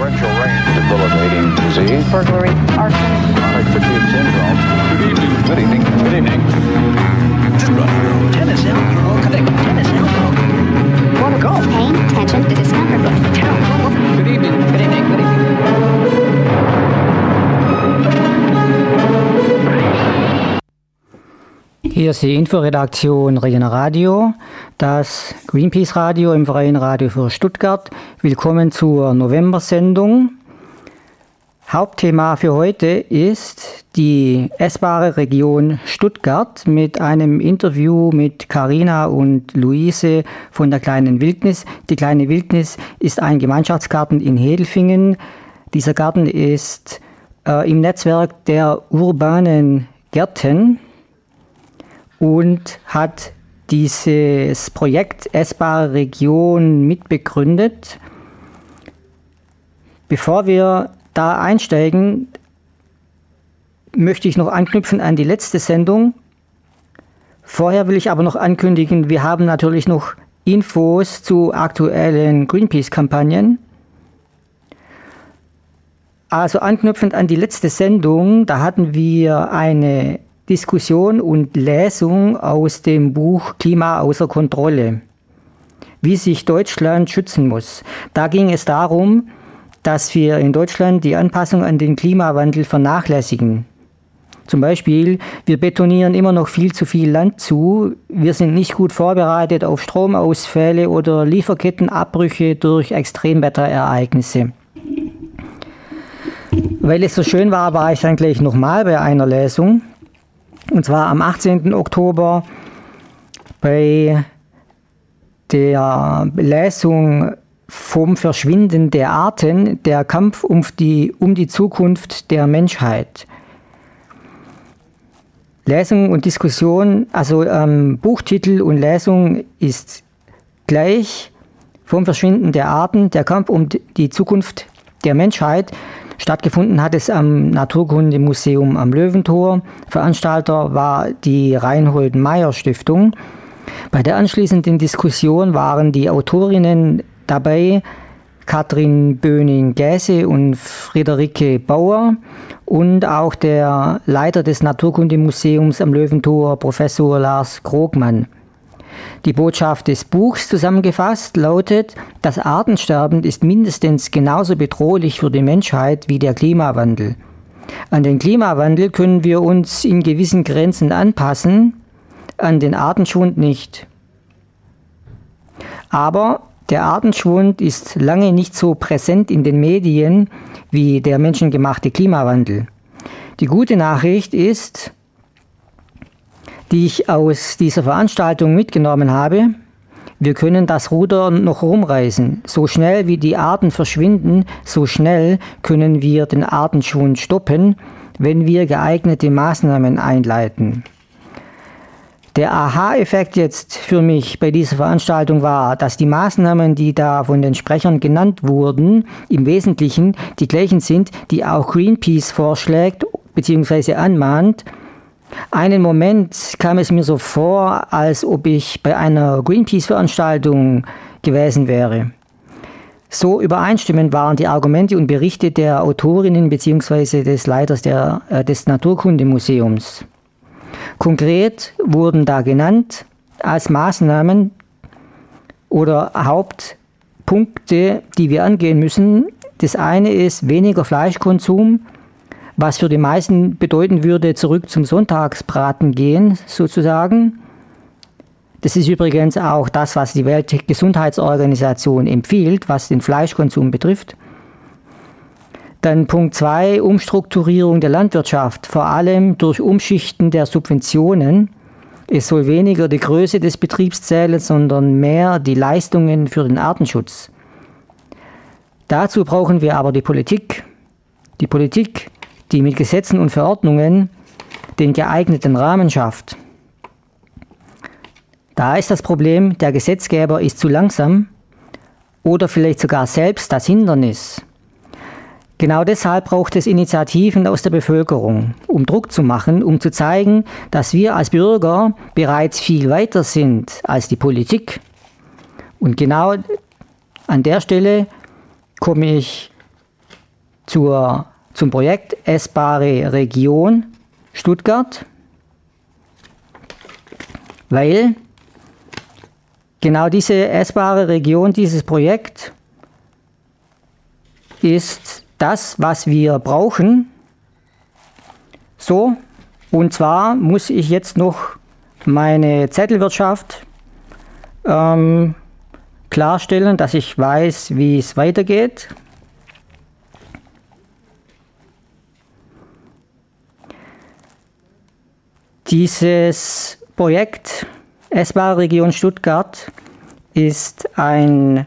torrential rain, debilitating disease, burglary, arson, chronic fatigue syndrome. Good evening. Good evening. Good evening. Tennis elbow, connect. Tennis elbow. Water golf, pain, tension, discomfort. Good evening. Good evening. Good evening. Hier ist die Inforedaktion Regina Radio, das Greenpeace Radio im Freien Radio für Stuttgart. Willkommen zur November-Sendung. Hauptthema für heute ist die essbare Region Stuttgart mit einem Interview mit Karina und Luise von der kleinen Wildnis. Die kleine Wildnis ist ein Gemeinschaftsgarten in Hedelfingen. Dieser Garten ist äh, im Netzwerk der urbanen Gärten und hat dieses Projekt Essbare Region mitbegründet. Bevor wir da einsteigen, möchte ich noch anknüpfen an die letzte Sendung. Vorher will ich aber noch ankündigen, wir haben natürlich noch Infos zu aktuellen Greenpeace-Kampagnen. Also anknüpfend an die letzte Sendung, da hatten wir eine Diskussion und Lesung aus dem Buch Klima außer Kontrolle, wie sich Deutschland schützen muss. Da ging es darum, dass wir in Deutschland die Anpassung an den Klimawandel vernachlässigen. Zum Beispiel, wir betonieren immer noch viel zu viel Land zu, wir sind nicht gut vorbereitet auf Stromausfälle oder Lieferkettenabbrüche durch Extremwetterereignisse. Weil es so schön war, war ich dann gleich nochmal bei einer Lesung. Und zwar am 18. Oktober bei der Lesung vom Verschwinden der Arten, der Kampf um die, um die Zukunft der Menschheit. Lesung und Diskussion, also ähm, Buchtitel und Lesung ist gleich vom Verschwinden der Arten, der Kampf um die Zukunft der Menschheit. Stattgefunden hat es am Naturkundemuseum am Löwentor. Veranstalter war die Reinhold Meyer Stiftung. Bei der anschließenden Diskussion waren die Autorinnen dabei Katrin Böning-Gäse und Friederike Bauer und auch der Leiter des Naturkundemuseums am Löwentor, Professor Lars Krogmann. Die Botschaft des Buchs zusammengefasst lautet, das Artensterben ist mindestens genauso bedrohlich für die Menschheit wie der Klimawandel. An den Klimawandel können wir uns in gewissen Grenzen anpassen, an den Artenschwund nicht. Aber der Artenschwund ist lange nicht so präsent in den Medien wie der menschengemachte Klimawandel. Die gute Nachricht ist, die ich aus dieser Veranstaltung mitgenommen habe, wir können das Ruder noch rumreißen. So schnell wie die Arten verschwinden, so schnell können wir den Artenschwund stoppen, wenn wir geeignete Maßnahmen einleiten. Der Aha-Effekt jetzt für mich bei dieser Veranstaltung war, dass die Maßnahmen, die da von den Sprechern genannt wurden, im Wesentlichen die gleichen sind, die auch Greenpeace vorschlägt bzw. anmahnt. Einen Moment kam es mir so vor, als ob ich bei einer Greenpeace-Veranstaltung gewesen wäre. So übereinstimmend waren die Argumente und Berichte der Autorinnen bzw. des Leiters der, äh, des Naturkundemuseums. Konkret wurden da genannt als Maßnahmen oder Hauptpunkte, die wir angehen müssen. Das eine ist weniger Fleischkonsum, was für die meisten bedeuten würde, zurück zum Sonntagsbraten gehen, sozusagen. Das ist übrigens auch das, was die Weltgesundheitsorganisation empfiehlt, was den Fleischkonsum betrifft. Dann Punkt 2, Umstrukturierung der Landwirtschaft, vor allem durch Umschichten der Subventionen. Es soll weniger die Größe des Betriebs zählen, sondern mehr die Leistungen für den Artenschutz. Dazu brauchen wir aber die Politik. Die Politik, die mit Gesetzen und Verordnungen den geeigneten Rahmen schafft. Da ist das Problem, der Gesetzgeber ist zu langsam oder vielleicht sogar selbst das Hindernis. Genau deshalb braucht es Initiativen aus der Bevölkerung, um Druck zu machen, um zu zeigen, dass wir als Bürger bereits viel weiter sind als die Politik. Und genau an der Stelle komme ich zur, zum Projekt Essbare Region Stuttgart, weil genau diese essbare Region, dieses Projekt ist das, was wir brauchen. So, und zwar muss ich jetzt noch meine Zettelwirtschaft ähm, klarstellen, dass ich weiß, wie es weitergeht. Dieses Projekt Essbare Region Stuttgart ist ein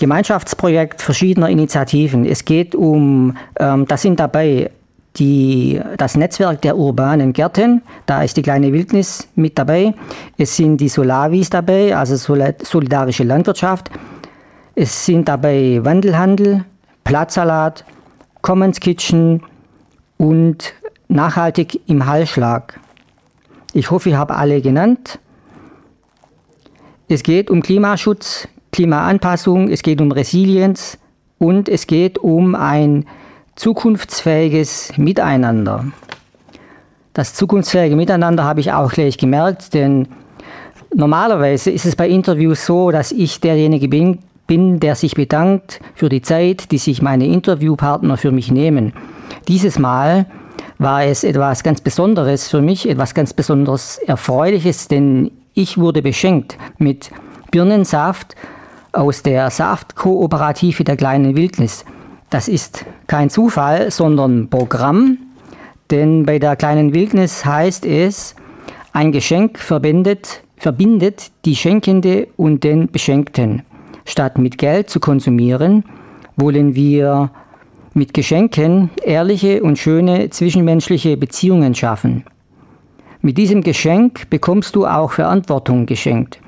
Gemeinschaftsprojekt verschiedener Initiativen. Es geht um, ähm, da sind dabei die, das Netzwerk der urbanen Gärten, da ist die kleine Wildnis mit dabei. Es sind die Solavis dabei, also solidarische Landwirtschaft. Es sind dabei Wandelhandel, Platzsalat, Commons Kitchen und nachhaltig im Hallschlag. Ich hoffe, ich habe alle genannt. Es geht um Klimaschutz, Klimaanpassung, es geht um Resilienz und es geht um ein zukunftsfähiges Miteinander. Das zukunftsfähige Miteinander habe ich auch gleich gemerkt, denn normalerweise ist es bei Interviews so, dass ich derjenige bin, bin, der sich bedankt für die Zeit, die sich meine Interviewpartner für mich nehmen. Dieses Mal war es etwas ganz Besonderes für mich, etwas ganz besonders Erfreuliches, denn ich wurde beschenkt mit Birnensaft aus der Saftkooperative der kleinen Wildnis. Das ist kein Zufall, sondern Programm, denn bei der kleinen Wildnis heißt es, ein Geschenk verbindet, verbindet die Schenkende und den Beschenkten. Statt mit Geld zu konsumieren, wollen wir mit Geschenken ehrliche und schöne zwischenmenschliche Beziehungen schaffen. Mit diesem Geschenk bekommst du auch Verantwortung geschenkt.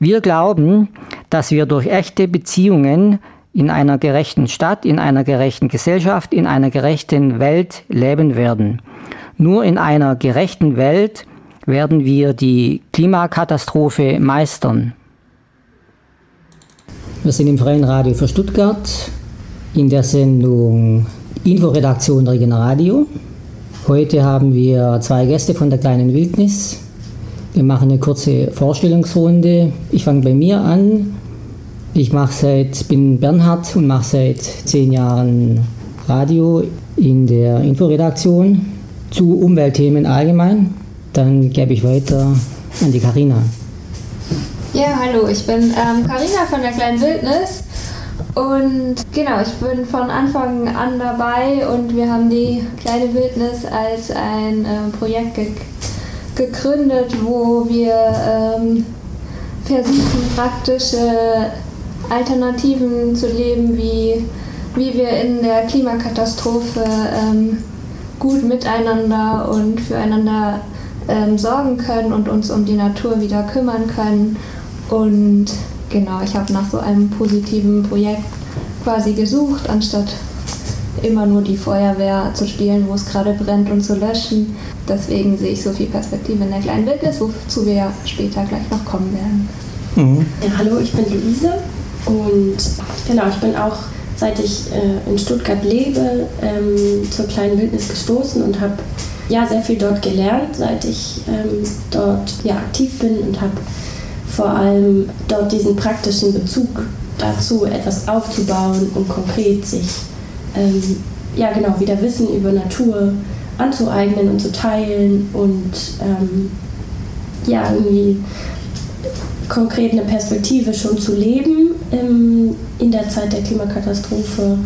Wir glauben, dass wir durch echte Beziehungen in einer gerechten Stadt, in einer gerechten Gesellschaft, in einer gerechten Welt leben werden. Nur in einer gerechten Welt werden wir die Klimakatastrophe meistern. Wir sind im Freien Radio für Stuttgart in der Sendung Inforedaktion Regeneradio. Heute haben wir zwei Gäste von der kleinen Wildnis. Wir machen eine kurze Vorstellungsrunde. Ich fange bei mir an. Ich mache seit, bin Bernhard und mache seit zehn Jahren Radio in der Inforedaktion zu Umweltthemen allgemein. Dann gebe ich weiter an die Karina. Ja, hallo, ich bin Karina ähm, von der kleinen Wildnis und genau, ich bin von Anfang an dabei und wir haben die kleine Wildnis als ein äh, Projekt ge gegründet, wo wir ähm, versuchen, praktische Alternativen zu leben, wie, wie wir in der Klimakatastrophe ähm, gut miteinander und füreinander ähm, sorgen können und uns um die Natur wieder kümmern können. Und genau, ich habe nach so einem positiven Projekt quasi gesucht, anstatt immer nur die Feuerwehr zu spielen, wo es gerade brennt und zu löschen. Deswegen sehe ich so viel Perspektive in der kleinen Wildnis, wozu wir ja später gleich noch kommen werden. Mhm. Ja, hallo, ich bin Luise und genau, ich bin auch, seit ich äh, in Stuttgart lebe, ähm, zur kleinen Wildnis gestoßen und habe ja sehr viel dort gelernt, seit ich ähm, dort ja, aktiv bin und habe vor allem dort diesen praktischen Bezug dazu, etwas aufzubauen und konkret sich ähm, ja genau wieder Wissen über Natur anzueignen und zu teilen und ähm, ja irgendwie konkret eine Perspektive schon zu leben ähm, in der Zeit der Klimakatastrophe.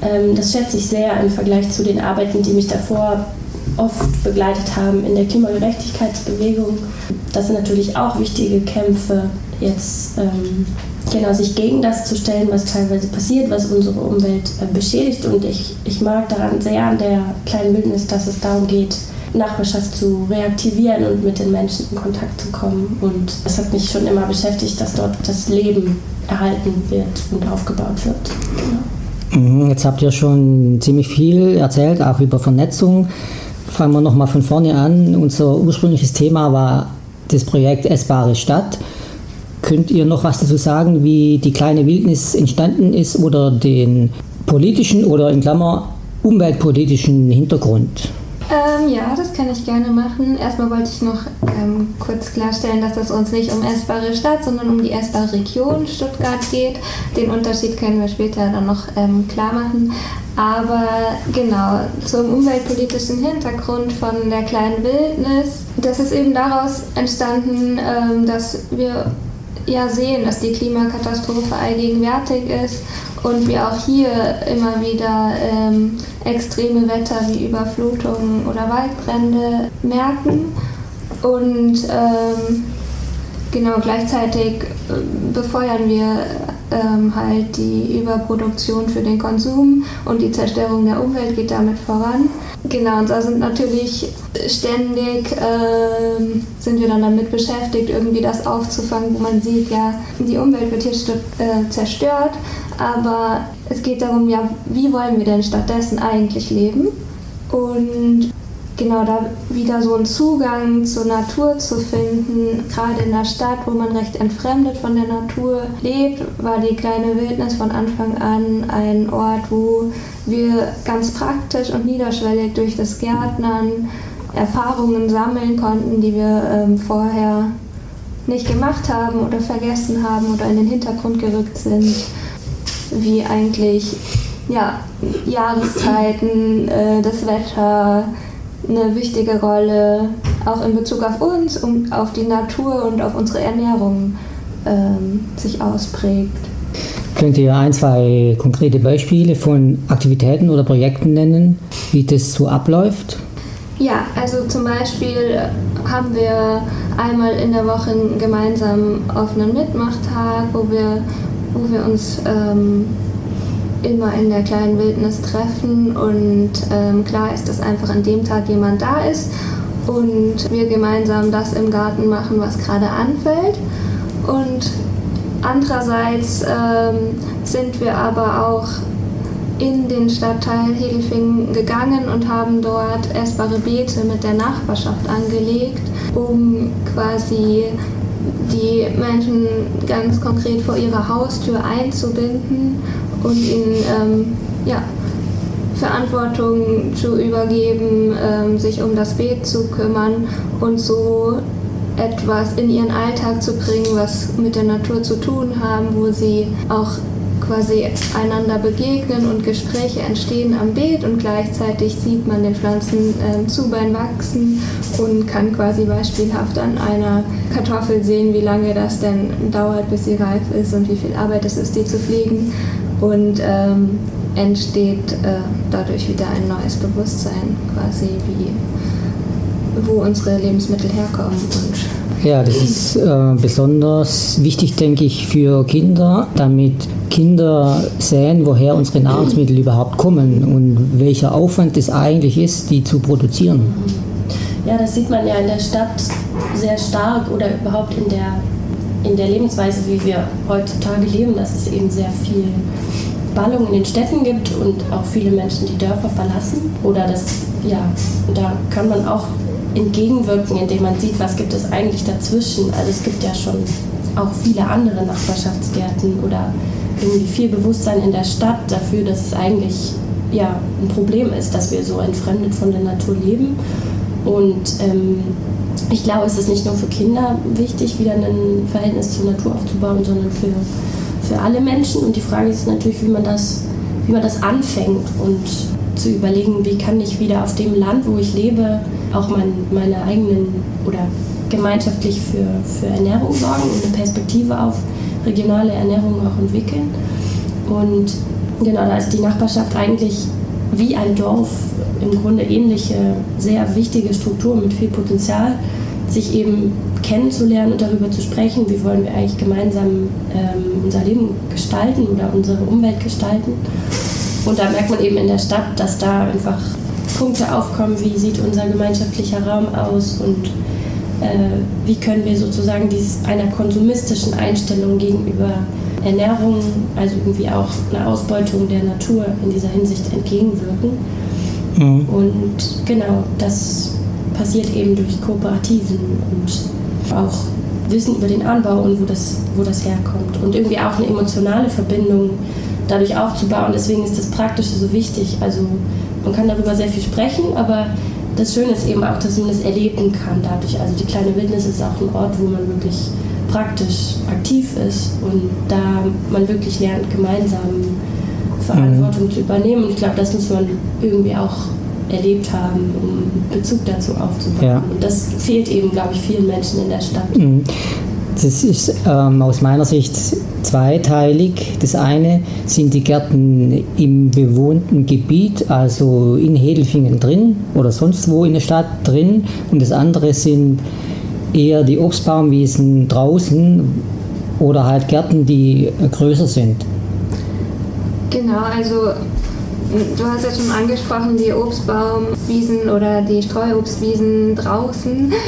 Ähm, das schätze ich sehr im Vergleich zu den Arbeiten, die mich davor oft begleitet haben in der Klimagerechtigkeitsbewegung. Das sind natürlich auch wichtige Kämpfe, jetzt ähm, genau sich gegen das zu stellen, was teilweise passiert, was unsere Umwelt äh, beschädigt. Und ich, ich mag daran sehr an der kleinen Bildnis, dass es darum geht, Nachbarschaft zu reaktivieren und mit den Menschen in Kontakt zu kommen. Und es hat mich schon immer beschäftigt, dass dort das Leben erhalten wird und aufgebaut wird. Genau. Jetzt habt ihr schon ziemlich viel erzählt, auch über Vernetzung. Fangen wir nochmal von vorne an. Unser ursprüngliches Thema war das Projekt Essbare Stadt. Könnt ihr noch was dazu sagen, wie die kleine Wildnis entstanden ist oder den politischen oder in Klammer umweltpolitischen Hintergrund? Ähm, ja, das kann ich gerne machen. Erstmal wollte ich noch ähm, kurz klarstellen, dass es uns nicht um essbare Stadt, sondern um die essbare Region Stuttgart geht. Den Unterschied können wir später dann noch ähm, klar machen. Aber genau, zum umweltpolitischen Hintergrund von der kleinen Wildnis. Das ist eben daraus entstanden, ähm, dass wir ja sehen, dass die Klimakatastrophe allgegenwärtig ist und wir auch hier immer wieder ähm, extreme Wetter wie Überflutungen oder Waldbrände merken. Und ähm, genau gleichzeitig äh, befeuern wir ähm, halt die Überproduktion für den Konsum und die Zerstörung der Umwelt geht damit voran. Genau, und da sind natürlich ständig ähm, sind wir dann damit beschäftigt, irgendwie das aufzufangen, wo man sieht, ja, die Umwelt wird hier äh, zerstört, aber es geht darum, ja, wie wollen wir denn stattdessen eigentlich leben? Und genau da wieder so einen Zugang zur Natur zu finden, gerade in der Stadt, wo man recht entfremdet von der Natur lebt, war die kleine Wildnis von Anfang an ein Ort, wo wir ganz praktisch und niederschwellig durch das Gärtnern Erfahrungen sammeln konnten, die wir ähm, vorher nicht gemacht haben oder vergessen haben oder in den Hintergrund gerückt sind, wie eigentlich ja, Jahreszeiten, äh, das Wetter, eine wichtige Rolle, auch in Bezug auf uns und auf die Natur und auf unsere Ernährung ähm, sich ausprägt. Könnt ihr ein, zwei konkrete Beispiele von Aktivitäten oder Projekten nennen, wie das so abläuft? Ja, also zum Beispiel haben wir einmal in der Woche einen gemeinsamen offenen Mitmachtag, wo wir, wo wir uns ähm, immer in der kleinen Wildnis treffen und ähm, klar ist, dass einfach an dem Tag jemand da ist und wir gemeinsam das im Garten machen, was gerade anfällt. Und andererseits ähm, sind wir aber auch in den Stadtteil Hedelfingen gegangen und haben dort essbare Beete mit der Nachbarschaft angelegt, um quasi die Menschen ganz konkret vor ihrer Haustür einzubinden und ihnen ähm, ja, Verantwortung zu übergeben, ähm, sich um das Beet zu kümmern und so etwas in ihren Alltag zu bringen, was mit der Natur zu tun haben, wo sie auch quasi einander begegnen und Gespräche entstehen am Beet und gleichzeitig sieht man den Pflanzen äh, zu beim Wachsen und kann quasi beispielhaft an einer Kartoffel sehen, wie lange das denn dauert, bis sie reif ist und wie viel Arbeit es ist, die zu pflegen und ähm, entsteht äh, dadurch wieder ein neues Bewusstsein, quasi wie wo unsere Lebensmittel herkommen. Und ja, das ist äh, besonders wichtig, denke ich, für Kinder, damit Kinder sehen, woher unsere Nahrungsmittel überhaupt kommen und welcher Aufwand es eigentlich ist, die zu produzieren. Ja, das sieht man ja in der Stadt sehr stark oder überhaupt in der, in der Lebensweise, wie wir heutzutage leben, dass es eben sehr viel Ballung in den Städten gibt und auch viele Menschen die Dörfer verlassen. Oder das, ja, da kann man auch entgegenwirken, indem man sieht, was gibt es eigentlich dazwischen. Also es gibt ja schon auch viele andere Nachbarschaftsgärten oder irgendwie viel Bewusstsein in der Stadt dafür, dass es eigentlich ja, ein Problem ist, dass wir so entfremdet von der Natur leben. Und ähm, ich glaube, es ist nicht nur für Kinder wichtig, wieder ein Verhältnis zur Natur aufzubauen, sondern für für alle Menschen. Und die Frage ist natürlich, wie man das, wie man das anfängt und zu überlegen, wie kann ich wieder auf dem Land, wo ich lebe, auch mein, meine eigenen oder gemeinschaftlich für, für Ernährung sorgen und eine Perspektive auf regionale Ernährung auch entwickeln. Und genau, da ist die Nachbarschaft eigentlich wie ein Dorf im Grunde ähnliche, sehr wichtige Struktur mit viel Potenzial, sich eben kennenzulernen und darüber zu sprechen, wie wollen wir eigentlich gemeinsam ähm, unser Leben gestalten oder unsere Umwelt gestalten. Und da merkt man eben in der Stadt, dass da einfach Punkte aufkommen, wie sieht unser gemeinschaftlicher Raum aus und äh, wie können wir sozusagen dies, einer konsumistischen Einstellung gegenüber Ernährung, also irgendwie auch eine Ausbeutung der Natur in dieser Hinsicht entgegenwirken. Mhm. Und genau, das passiert eben durch Kooperativen und auch Wissen über den Anbau und wo das, wo das herkommt. Und irgendwie auch eine emotionale Verbindung dadurch aufzubauen. Deswegen ist das Praktische so wichtig. Also man kann darüber sehr viel sprechen, aber das Schöne ist eben auch, dass man das erleben kann dadurch. Also die kleine Wildnis ist auch ein Ort, wo man wirklich praktisch aktiv ist und da man wirklich lernt, gemeinsam Verantwortung mhm. zu übernehmen. Und ich glaube, das muss man irgendwie auch erlebt haben, um Bezug dazu aufzubauen. Ja. Und das fehlt eben, glaube ich, vielen Menschen in der Stadt. Mhm. Das ist ähm, aus meiner Sicht zweiteilig. Das eine sind die Gärten im bewohnten Gebiet, also in Hedelfingen drin oder sonst wo in der Stadt drin. Und das andere sind eher die Obstbaumwiesen draußen oder halt Gärten, die größer sind. Genau, also Du hast ja schon angesprochen, die Obstbaumwiesen oder die Streuobstwiesen draußen.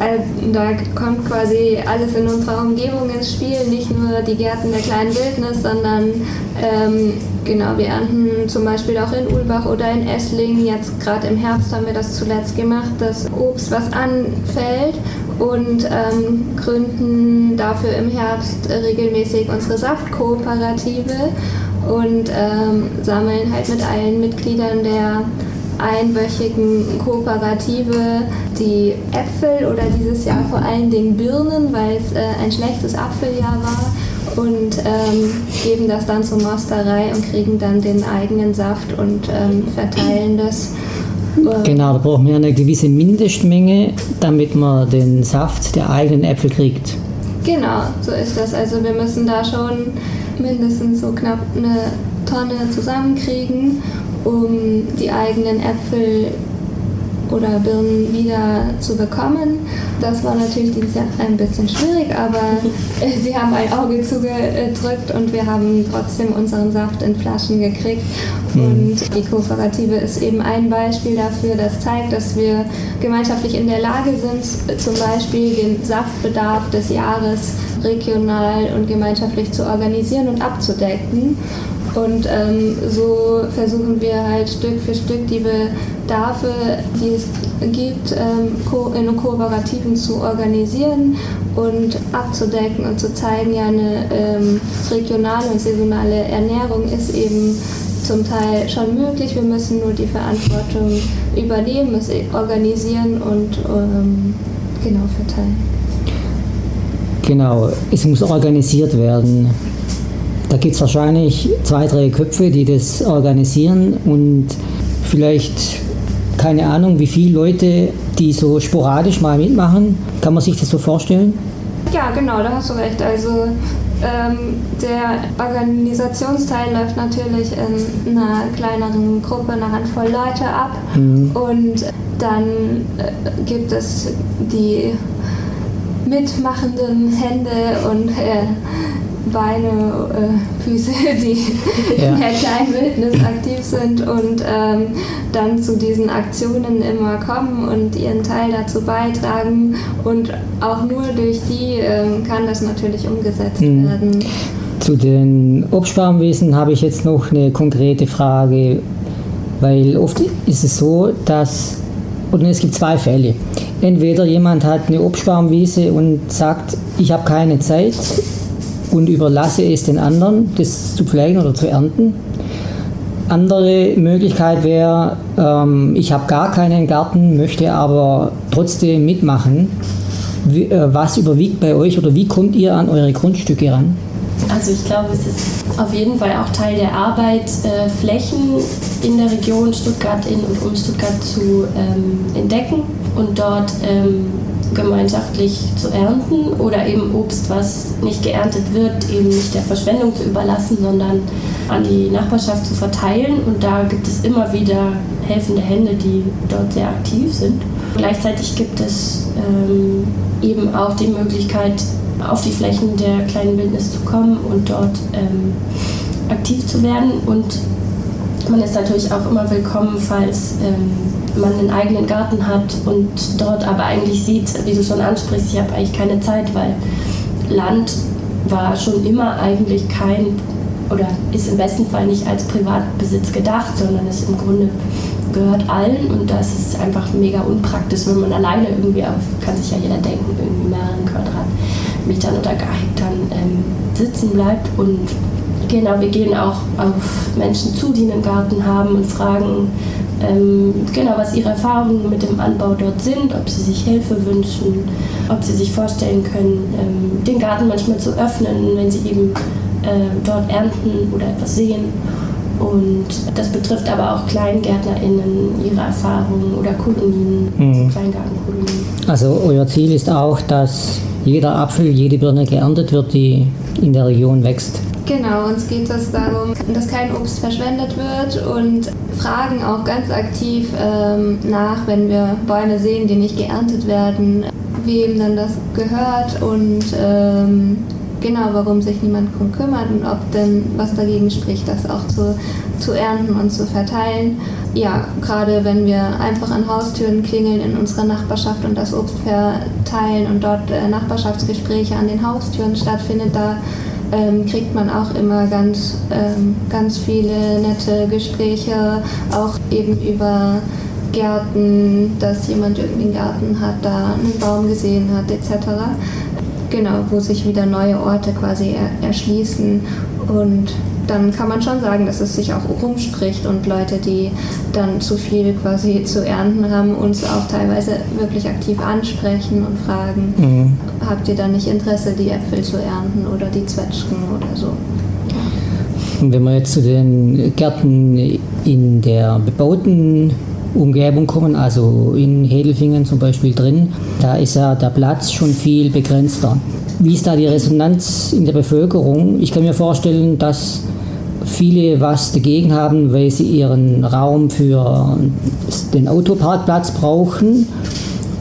Äh, da kommt quasi alles in unserer Umgebung ins Spiel, nicht nur die Gärten der kleinen Wildnis, sondern ähm, genau, wir ernten zum Beispiel auch in Ulbach oder in Esslingen. Jetzt gerade im Herbst haben wir das zuletzt gemacht, das Obst, was anfällt und ähm, gründen dafür im Herbst regelmäßig unsere Saftkooperative und ähm, sammeln halt mit allen Mitgliedern der einwöchigen Kooperative die Äpfel oder dieses Jahr vor allen Dingen Birnen, weil es äh, ein schlechtes Apfeljahr war und ähm, geben das dann zur Mosterei und kriegen dann den eigenen Saft und ähm, verteilen das. Genau, da brauchen wir eine gewisse Mindestmenge, damit man den Saft der eigenen Äpfel kriegt. Genau, so ist das. Also wir müssen da schon mindestens so knapp eine Tonne zusammenkriegen, um die eigenen Äpfel oder Birnen wieder zu bekommen. Das war natürlich dieses Jahr ein bisschen schwierig, aber sie haben ein Auge zugedrückt und wir haben trotzdem unseren Saft in Flaschen gekriegt. Mhm. Und die Kooperative ist eben ein Beispiel dafür, das zeigt, dass wir gemeinschaftlich in der Lage sind, zum Beispiel den Saftbedarf des Jahres regional und gemeinschaftlich zu organisieren und abzudecken. Und ähm, so versuchen wir halt Stück für Stück die Bedarfe, die es gibt, ähm, in Kooperativen zu organisieren und abzudecken und zu zeigen, ja, eine ähm, regionale und saisonale Ernährung ist eben zum Teil schon möglich. Wir müssen nur die Verantwortung übernehmen, es organisieren und ähm, genau verteilen. Genau, es muss organisiert werden. Da gibt es wahrscheinlich zwei, drei Köpfe, die das organisieren und vielleicht keine Ahnung, wie viele Leute, die so sporadisch mal mitmachen. Kann man sich das so vorstellen? Ja, genau, da hast du recht. Also ähm, der Organisationsteil läuft natürlich in einer kleineren Gruppe, eine Handvoll Leute ab. Mhm. Und dann äh, gibt es die mitmachenden Hände und äh, Beine, äh, Füße, die ja. in der kleinen Wildnis aktiv sind und ähm, dann zu diesen Aktionen immer kommen und ihren Teil dazu beitragen. Und auch nur durch die ähm, kann das natürlich umgesetzt mhm. werden. Zu den Obstbaumwesen habe ich jetzt noch eine konkrete Frage, weil oft ist es so, dass, und es gibt zwei Fälle. Entweder jemand hat eine Obstbaumwiese und sagt, ich habe keine Zeit und überlasse es den anderen, das zu pflegen oder zu ernten. Andere Möglichkeit wäre, ähm, ich habe gar keinen Garten, möchte aber trotzdem mitmachen. Wie, äh, was überwiegt bei euch oder wie kommt ihr an eure Grundstücke ran? Also ich glaube, es ist auf jeden Fall auch Teil der Arbeit, äh, Flächen in der Region Stuttgart in und um Stuttgart zu ähm, entdecken und dort ähm, gemeinschaftlich zu ernten oder eben Obst, was nicht geerntet wird, eben nicht der Verschwendung zu überlassen, sondern an die Nachbarschaft zu verteilen. Und da gibt es immer wieder helfende Hände, die dort sehr aktiv sind. Gleichzeitig gibt es ähm, eben auch die Möglichkeit, auf die Flächen der kleinen Wildnis zu kommen und dort ähm, aktiv zu werden. Und man ist natürlich auch immer willkommen, falls ähm, man einen eigenen Garten hat und dort aber eigentlich sieht, wie du schon ansprichst, ich habe eigentlich keine Zeit, weil Land war schon immer eigentlich kein oder ist im besten Fall nicht als Privatbesitz gedacht, sondern ist im Grunde gehört allen und das ist einfach mega unpraktisch, wenn man alleine irgendwie auf, kann sich ja jeder denken, irgendwie mehreren Quadratmetern oder gar Hektar ähm, sitzen bleibt und Genau, wir gehen auch auf Menschen zu, die einen Garten haben und fragen, ähm, genau, was ihre Erfahrungen mit dem Anbau dort sind, ob sie sich Hilfe wünschen, ob sie sich vorstellen können, ähm, den Garten manchmal zu öffnen, wenn sie eben äh, dort ernten oder etwas sehen. Und das betrifft aber auch KleingärtnerInnen, ihre Erfahrungen oder Kolonien, mhm. Kleingartenkolonien. Also euer Ziel ist auch, dass jeder Apfel, jede Birne geerntet wird, die in der Region wächst. Genau, uns geht es darum, dass kein Obst verschwendet wird und fragen auch ganz aktiv ähm, nach, wenn wir Bäume sehen, die nicht geerntet werden, wem dann das gehört und ähm, genau, warum sich niemand darum kümmert und ob denn was dagegen spricht, das auch zu, zu ernten und zu verteilen. Ja, gerade wenn wir einfach an Haustüren klingeln in unserer Nachbarschaft und das Obst verteilen und dort äh, Nachbarschaftsgespräche an den Haustüren stattfindet, da ähm, kriegt man auch immer ganz, ähm, ganz viele nette Gespräche, auch eben über Gärten, dass jemand irgendwie einen Garten hat, da einen Baum gesehen hat, etc. Genau, wo sich wieder neue Orte quasi er erschließen und dann kann man schon sagen, dass es sich auch rumspricht und Leute, die dann zu viel quasi zu ernten haben, uns auch teilweise wirklich aktiv ansprechen und fragen, mhm. habt ihr da nicht Interesse, die Äpfel zu ernten oder die Zwetschgen oder so. Und wenn wir jetzt zu den Gärten in der bebauten Umgebung kommen, also in Hedelfingen zum Beispiel drin, da ist ja der Platz schon viel begrenzter. Wie ist da die Resonanz in der Bevölkerung? Ich kann mir vorstellen, dass viele was dagegen haben, weil sie ihren Raum für den Autoparkplatz brauchen?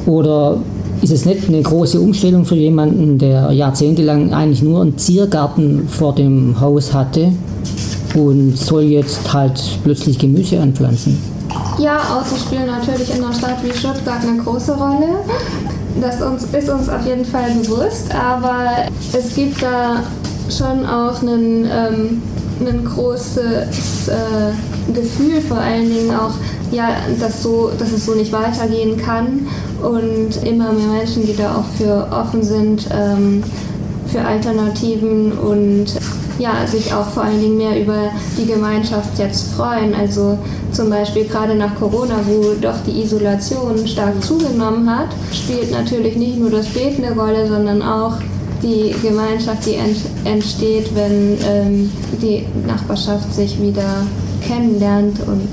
Oder ist es nicht eine große Umstellung für jemanden, der jahrzehntelang eigentlich nur einen Ziergarten vor dem Haus hatte und soll jetzt halt plötzlich Gemüse anpflanzen? Ja, Autos spielen natürlich in einer Stadt wie Stuttgart eine große Rolle. Das uns, ist uns auf jeden Fall bewusst, aber es gibt da schon auch einen ähm, ein großes äh, Gefühl, vor allen Dingen auch, ja, dass, so, dass es so nicht weitergehen kann und immer mehr Menschen, die da auch für offen sind, ähm, für Alternativen und ja, sich auch vor allen Dingen mehr über die Gemeinschaft jetzt freuen. Also zum Beispiel gerade nach Corona, wo doch die Isolation stark zugenommen hat, spielt natürlich nicht nur das Beten eine Rolle, sondern auch die Gemeinschaft, die entsteht, wenn ähm, die Nachbarschaft sich wieder kennenlernt und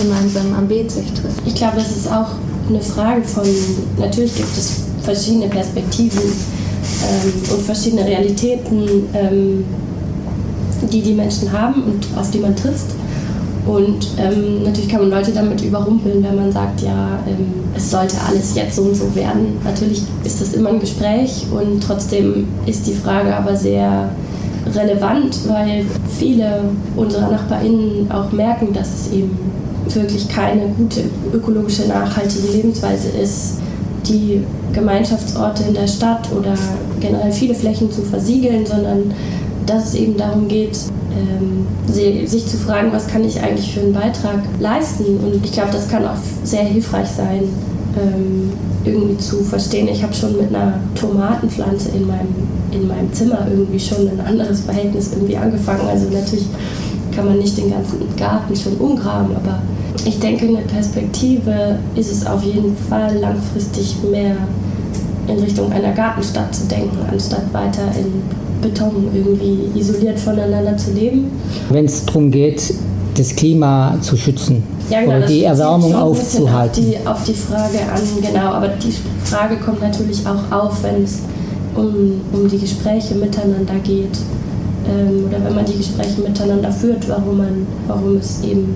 gemeinsam am Beet sich trifft. Ich glaube, das ist auch eine Frage von, natürlich gibt es verschiedene Perspektiven ähm, und verschiedene Realitäten, ähm, die die Menschen haben und auf die man trifft. Und ähm, natürlich kann man Leute damit überrumpeln, wenn man sagt, ja, ähm, es sollte alles jetzt so und so werden. Natürlich ist das immer ein Gespräch und trotzdem ist die Frage aber sehr relevant, weil viele unserer NachbarInnen auch merken, dass es eben wirklich keine gute ökologische, nachhaltige Lebensweise ist, die Gemeinschaftsorte in der Stadt oder generell viele Flächen zu versiegeln, sondern dass es eben darum geht, ähm, sich zu fragen, was kann ich eigentlich für einen Beitrag leisten. Und ich glaube, das kann auch sehr hilfreich sein, ähm, irgendwie zu verstehen. Ich habe schon mit einer Tomatenpflanze in meinem, in meinem Zimmer irgendwie schon ein anderes Verhältnis irgendwie angefangen. Also natürlich kann man nicht den ganzen Garten schon umgraben, aber ich denke, in der Perspektive ist es auf jeden Fall langfristig mehr in Richtung einer Gartenstadt zu denken, anstatt weiter in Beton irgendwie isoliert voneinander zu leben. Wenn es darum geht, das Klima zu schützen ja, genau, oder die Erwärmung aufzuhalten. Auf die, auf die Frage an, genau, aber die Frage kommt natürlich auch auf, wenn es um, um die Gespräche miteinander geht ähm, oder wenn man die Gespräche miteinander führt, warum, man, warum es eben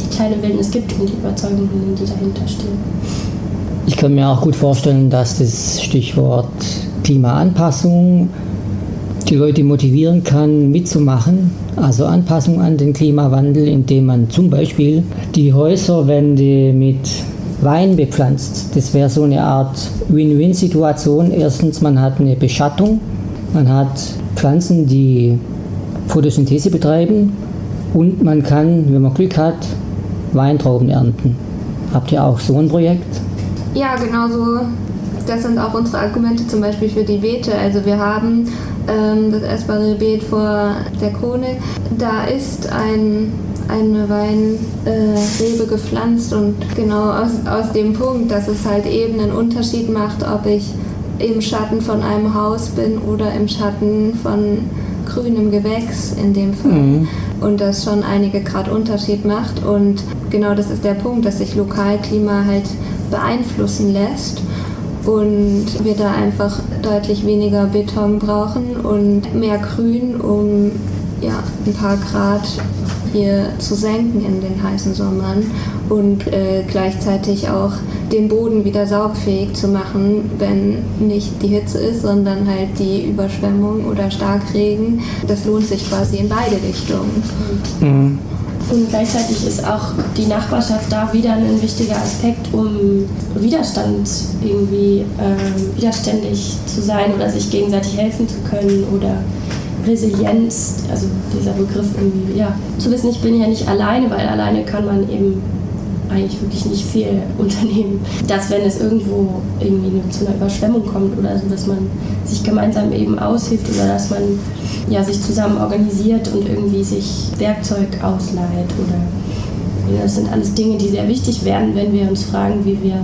die kleine Wildnis gibt und die Überzeugungen, die dahinter stehen. Ich kann mir auch gut vorstellen, dass das Stichwort Klimaanpassung die Leute motivieren kann, mitzumachen. Also Anpassung an den Klimawandel, indem man zum Beispiel die Häuserwände mit Wein bepflanzt. Das wäre so eine Art Win-Win-Situation. Erstens, man hat eine Beschattung, man hat Pflanzen, die Photosynthese betreiben und man kann, wenn man Glück hat, Weintrauben ernten. Habt ihr auch so ein Projekt? Ja, genau so Das sind auch unsere Argumente zum Beispiel für die Beete. Also wir haben ähm, das essbare Beet vor der Krone. Da ist ein eine Weinrebe äh, gepflanzt und genau aus, aus dem Punkt, dass es halt eben einen Unterschied macht, ob ich im Schatten von einem Haus bin oder im Schatten von grünem Gewächs in dem Fall. Mhm. Und das schon einige Grad Unterschied macht. Und genau das ist der Punkt, dass sich Lokalklima halt beeinflussen lässt und wir da einfach deutlich weniger Beton brauchen und mehr Grün, um ja, ein paar Grad hier zu senken in den heißen Sommern und äh, gleichzeitig auch den Boden wieder saugfähig zu machen, wenn nicht die Hitze ist, sondern halt die Überschwemmung oder Starkregen. Das lohnt sich quasi in beide Richtungen. Mhm. Und gleichzeitig ist auch die Nachbarschaft da wieder ein wichtiger Aspekt, um Widerstand irgendwie äh, widerständig zu sein oder sich gegenseitig helfen zu können oder Resilienz, also dieser Begriff irgendwie, ja, zu wissen, ich bin ja nicht alleine, weil alleine kann man eben eigentlich wirklich nicht viel unternehmen. Dass wenn es irgendwo irgendwie zu einer Überschwemmung kommt oder so, dass man sich gemeinsam eben aushilft oder dass man ja, sich zusammen organisiert und irgendwie sich Werkzeug ausleiht oder ja, das sind alles Dinge, die sehr wichtig werden, wenn wir uns fragen, wie wir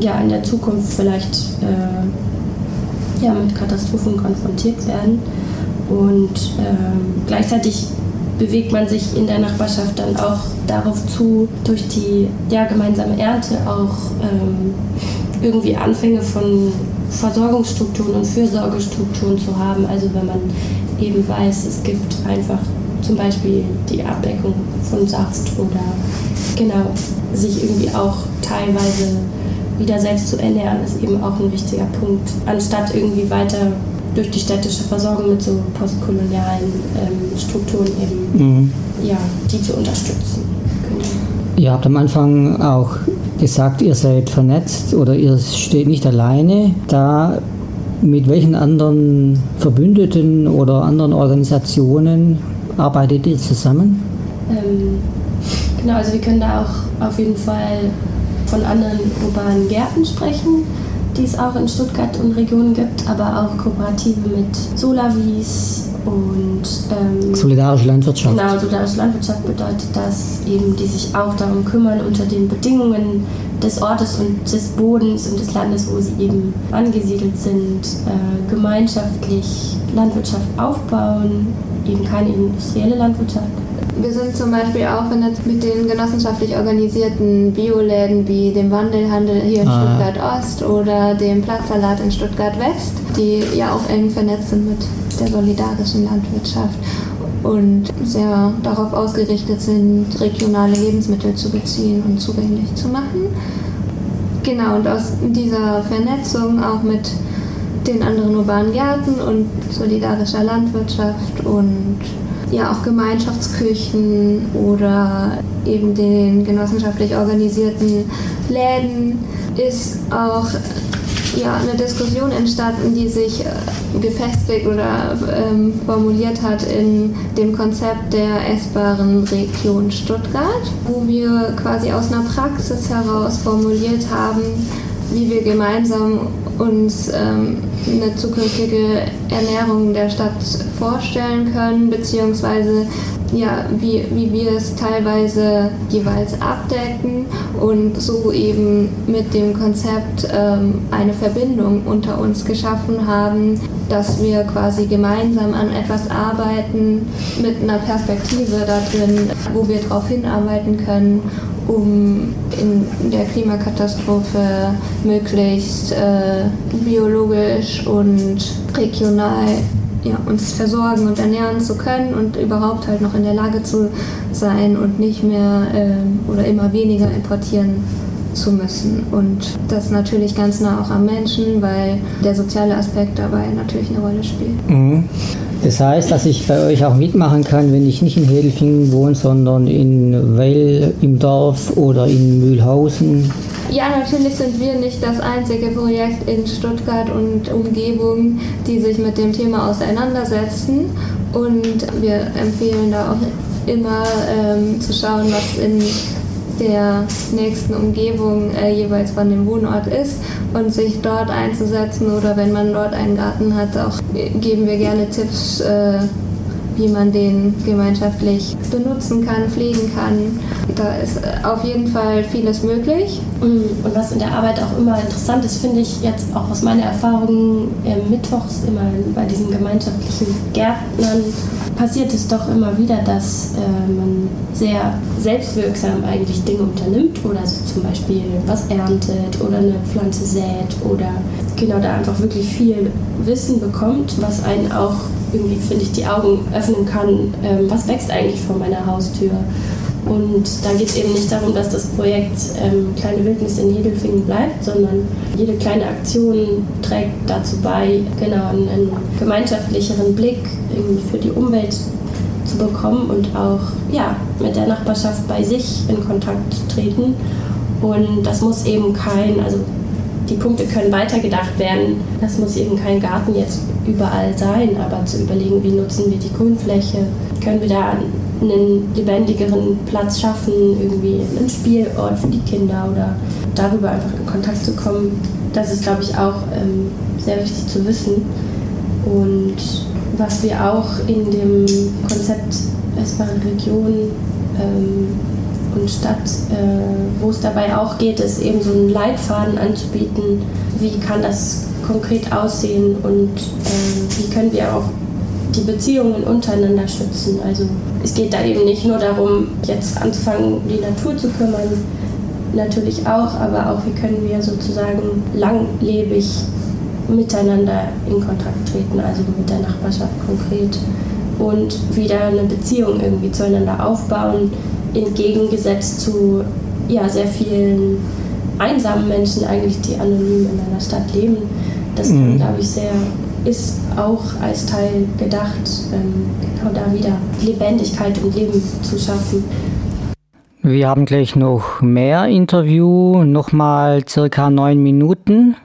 ja in der Zukunft vielleicht äh, ja, mit Katastrophen konfrontiert werden. Und äh, gleichzeitig bewegt man sich in der Nachbarschaft dann auch darauf zu, durch die ja, gemeinsame Ernte auch ähm, irgendwie Anfänge von Versorgungsstrukturen und Fürsorgestrukturen zu haben. Also wenn man eben weiß, es gibt einfach zum Beispiel die Abdeckung von Saft oder genau, sich irgendwie auch teilweise wieder selbst zu ernähren, ist eben auch ein wichtiger Punkt, anstatt irgendwie weiter durch die städtische Versorgung mit so postkolonialen ähm, Strukturen eben, mhm. ja, die zu unterstützen. Genau. Ihr habt am Anfang auch gesagt, ihr seid vernetzt oder ihr steht nicht alleine da. Mit welchen anderen Verbündeten oder anderen Organisationen arbeitet ihr zusammen? Ähm, genau, also wir können da auch auf jeden Fall von anderen urbanen Gärten sprechen die es auch in Stuttgart und Regionen gibt, aber auch Kooperative mit Solavis und ähm, solidarische Landwirtschaft. Genau, solidarische Landwirtschaft bedeutet das eben, die sich auch darum kümmern, unter den Bedingungen des Ortes und des Bodens und des Landes, wo sie eben angesiedelt sind, äh, gemeinschaftlich Landwirtschaft aufbauen, eben keine industrielle Landwirtschaft wir sind zum Beispiel auch vernetzt mit den genossenschaftlich organisierten Bioläden wie dem Wandelhandel hier in ah. Stuttgart Ost oder dem Platzsalat in Stuttgart West, die ja auch eng vernetzt sind mit der solidarischen Landwirtschaft und sehr darauf ausgerichtet sind, regionale Lebensmittel zu beziehen und zugänglich zu machen. Genau, und aus dieser Vernetzung auch mit den anderen urbanen Gärten und solidarischer Landwirtschaft und ja auch Gemeinschaftsküchen oder eben den genossenschaftlich organisierten Läden ist auch ja, eine Diskussion entstanden, die sich äh, gefestigt oder ähm, formuliert hat in dem Konzept der essbaren Region Stuttgart, wo wir quasi aus einer Praxis heraus formuliert haben, wie wir gemeinsam uns ähm, eine zukünftige Ernährung der Stadt vorstellen können, beziehungsweise ja, wie, wie wir es teilweise jeweils abdecken und so eben mit dem Konzept ähm, eine Verbindung unter uns geschaffen haben, dass wir quasi gemeinsam an etwas arbeiten mit einer Perspektive da drin, wo wir darauf hinarbeiten können um in der Klimakatastrophe möglichst äh, biologisch und regional ja, uns versorgen und ernähren zu können und überhaupt halt noch in der Lage zu sein und nicht mehr äh, oder immer weniger importieren zu müssen. Und das natürlich ganz nah auch am Menschen, weil der soziale Aspekt dabei natürlich eine Rolle spielt. Mhm. Das heißt, dass ich bei euch auch mitmachen kann, wenn ich nicht in Hedelfingen wohne, sondern in Weil im Dorf oder in Mühlhausen. Ja, natürlich sind wir nicht das einzige Projekt in Stuttgart und Umgebung, die sich mit dem Thema auseinandersetzen. Und wir empfehlen da auch immer ähm, zu schauen, was in der nächsten Umgebung äh, jeweils von dem Wohnort ist und sich dort einzusetzen oder wenn man dort einen Garten hat, auch geben wir gerne Tipps, äh, wie man den gemeinschaftlich benutzen kann, pflegen kann. Da ist äh, auf jeden Fall vieles möglich. Mm, und was in der Arbeit auch immer interessant ist, finde ich jetzt auch aus meiner Erfahrung äh, mittwochs immer bei diesen gemeinschaftlichen Gärtnern passiert es doch immer wieder, dass äh, man sehr selbstwirksam eigentlich Dinge unternimmt oder so zum Beispiel was erntet oder eine Pflanze sät oder genau da einfach wirklich viel Wissen bekommt, was einen auch irgendwie, finde ich, die Augen öffnen kann, ähm, was wächst eigentlich vor meiner Haustür. Und da geht es eben nicht darum, dass das Projekt ähm, Kleine Wildnis in Jedelfingen bleibt, sondern jede kleine Aktion trägt dazu bei, genau einen, einen gemeinschaftlicheren Blick für die Umwelt zu bekommen und auch ja, mit der Nachbarschaft bei sich in Kontakt zu treten. Und das muss eben kein, also die Punkte können weitergedacht werden. Das muss eben kein Garten jetzt überall sein, aber zu überlegen, wie nutzen wir die Grünfläche, können wir da einen lebendigeren Platz schaffen, irgendwie einen Spielort für die Kinder oder darüber einfach in Kontakt zu kommen. Das ist, glaube ich, auch ähm, sehr wichtig zu wissen. Und was wir auch in dem Konzept Essbare Region ähm, und Stadt, äh, wo es dabei auch geht, ist eben so einen Leitfaden anzubieten. Wie kann das konkret aussehen und äh, wie können wir auch die Beziehungen untereinander schützen. Also es geht da eben nicht nur darum, jetzt anzufangen, die Natur zu kümmern, natürlich auch, aber auch wie können wir sozusagen langlebig miteinander in Kontakt treten, also mit der Nachbarschaft konkret und wieder eine Beziehung irgendwie zueinander aufbauen, entgegengesetzt zu ja, sehr vielen einsamen Menschen eigentlich, die anonym in einer Stadt leben. Das kann, mhm. glaube ich, sehr ist auch als Teil gedacht, ähm, genau da wieder Lebendigkeit und Leben zu schaffen. Wir haben gleich noch mehr Interview, nochmal circa neun Minuten.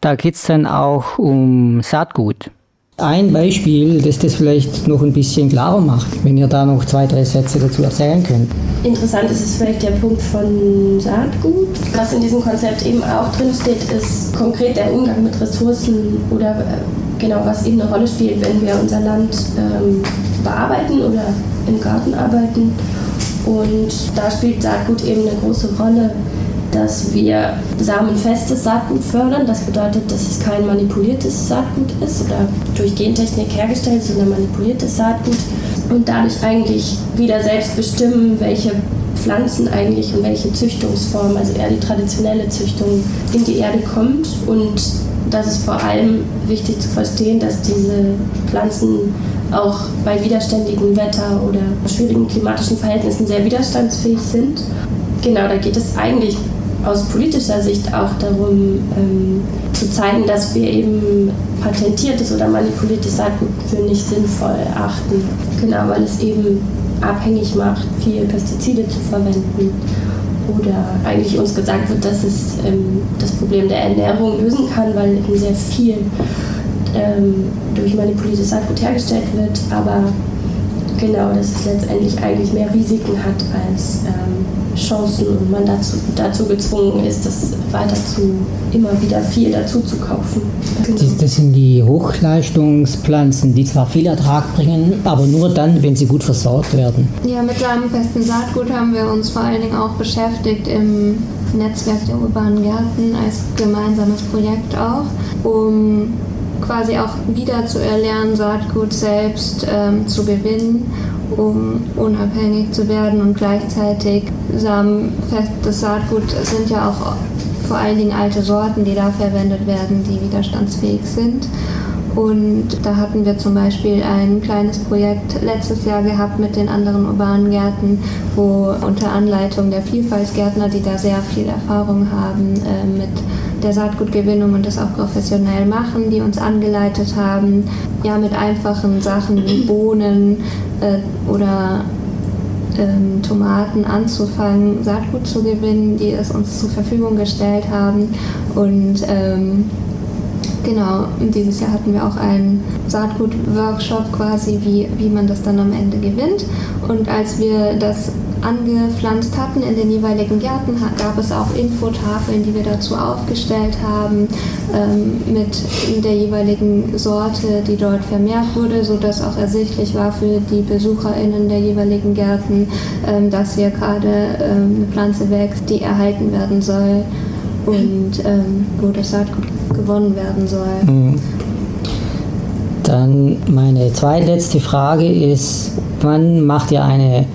Da geht es dann auch um Saatgut. Ein Beispiel, das das vielleicht noch ein bisschen klarer macht, wenn ihr da noch zwei, drei Sätze dazu erzählen könnt. Interessant ist es vielleicht der Punkt von Saatgut. Was in diesem Konzept eben auch drin steht, ist konkret der Umgang mit Ressourcen oder äh, genau was eben eine Rolle spielt, wenn wir unser Land ähm, bearbeiten oder im Garten arbeiten. Und da spielt Saatgut eben eine große Rolle dass wir samenfestes Saatgut fördern. Das bedeutet, dass es kein manipuliertes Saatgut ist oder durch Gentechnik hergestellt, sondern manipuliertes Saatgut. Und dadurch eigentlich wieder selbst bestimmen, welche Pflanzen eigentlich und welche Züchtungsform, also eher die traditionelle Züchtung, in die Erde kommt. Und das ist vor allem wichtig zu verstehen, dass diese Pflanzen auch bei widerständigem Wetter oder schwierigen klimatischen Verhältnissen sehr widerstandsfähig sind. Genau, da geht es eigentlich aus politischer Sicht auch darum, ähm, zu zeigen, dass wir eben patentiertes oder manipuliertes Saatgut für nicht sinnvoll erachten. Genau, weil es eben abhängig macht, viel Pestizide zu verwenden. Oder eigentlich uns gesagt wird, dass es ähm, das Problem der Ernährung lösen kann, weil eben sehr viel ähm, durch manipuliertes Saatgut hergestellt wird. Aber genau, dass es letztendlich eigentlich mehr Risiken hat als ähm, Chancen und man dazu, dazu gezwungen ist, das weiter zu, immer wieder viel dazu zu kaufen. Genau. Das sind die Hochleistungspflanzen, die zwar viel Ertrag bringen, aber nur dann, wenn sie gut versorgt werden. Ja, mit samenfesten Saatgut haben wir uns vor allen Dingen auch beschäftigt im Netzwerk der urbanen Gärten als gemeinsames Projekt auch, um quasi auch wieder zu erlernen, Saatgut selbst ähm, zu gewinnen um unabhängig zu werden und gleichzeitig samenfestes Saatgut sind ja auch vor allen Dingen alte Sorten, die da verwendet werden, die widerstandsfähig sind. Und da hatten wir zum Beispiel ein kleines Projekt letztes Jahr gehabt mit den anderen urbanen Gärten, wo unter Anleitung der Vielfaltsgärtner, die da sehr viel Erfahrung haben äh, mit der Saatgutgewinnung und das auch professionell machen, die uns angeleitet haben, ja mit einfachen Sachen wie Bohnen äh, oder ähm, Tomaten anzufangen, Saatgut zu gewinnen, die es uns zur Verfügung gestellt haben und ähm, Genau, dieses Jahr hatten wir auch einen Saatgut-Workshop quasi, wie, wie man das dann am Ende gewinnt. Und als wir das angepflanzt hatten in den jeweiligen Gärten, gab es auch Infotafeln, die wir dazu aufgestellt haben, ähm, mit der jeweiligen Sorte, die dort vermehrt wurde, sodass auch ersichtlich war für die BesucherInnen der jeweiligen Gärten, ähm, dass hier gerade ähm, eine Pflanze wächst, die erhalten werden soll und wo das Saatgut gewonnen werden soll. Mhm. Dann meine zweitletzte Frage ist, wann macht ihr eine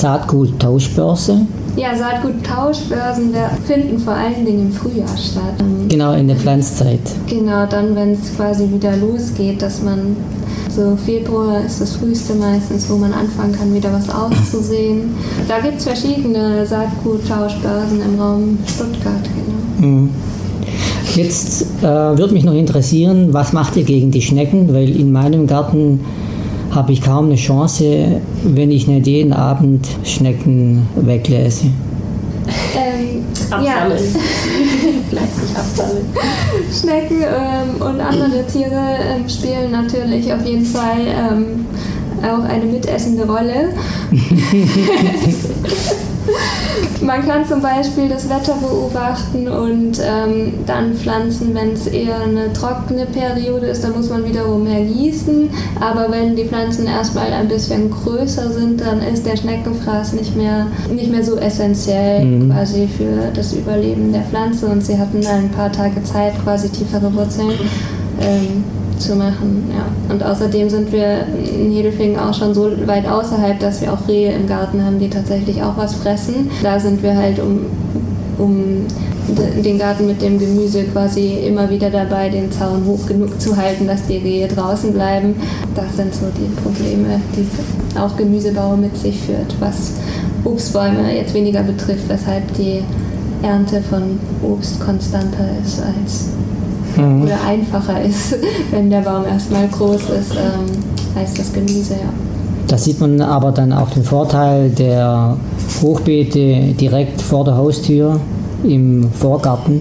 Saatguttauschbörse? Ja, Saatguttauschbörsen finden vor allen Dingen im Frühjahr statt. Genau, in der Pflanzzeit. Genau, dann, wenn es quasi wieder losgeht, dass man so Februar ist das früheste meistens, wo man anfangen kann, wieder was auszusehen. Da gibt es verschiedene Saatguttauschbörsen im Raum Stuttgart, genau. Mhm. Jetzt äh, würde mich noch interessieren, was macht ihr gegen die Schnecken? Weil in meinem Garten habe ich kaum eine Chance, wenn ich nicht jeden Abend Schnecken weglese. Ähm, absammeln. Ja. Fleißig absammeln. Schnecken ähm, und andere Tiere ähm, spielen natürlich auf jeden Fall ähm, auch eine mitessende Rolle. Man kann zum Beispiel das Wetter beobachten und ähm, dann pflanzen, wenn es eher eine trockene Periode ist, dann muss man wiederum mehr gießen. Aber wenn die Pflanzen erstmal ein bisschen größer sind, dann ist der Schneckenfraß nicht mehr, nicht mehr so essentiell mhm. quasi für das Überleben der Pflanze und sie hatten dann ein paar Tage Zeit, quasi tiefere Wurzeln. Ähm, zu machen. Ja. Und außerdem sind wir in Hedelfingen auch schon so weit außerhalb, dass wir auch Rehe im Garten haben, die tatsächlich auch was fressen. Da sind wir halt um, um den Garten mit dem Gemüse quasi immer wieder dabei, den Zaun hoch genug zu halten, dass die Rehe draußen bleiben. Das sind so die Probleme, die auch Gemüsebau mit sich führt, was Obstbäume jetzt weniger betrifft, weshalb die Ernte von Obst konstanter ist als mhm. oder einfacher ist, wenn der Baum erstmal groß ist, ähm, als das Gemüse, ja. Da sieht man aber dann auch den Vorteil der Hochbeete direkt vor der Haustür im Vorgarten.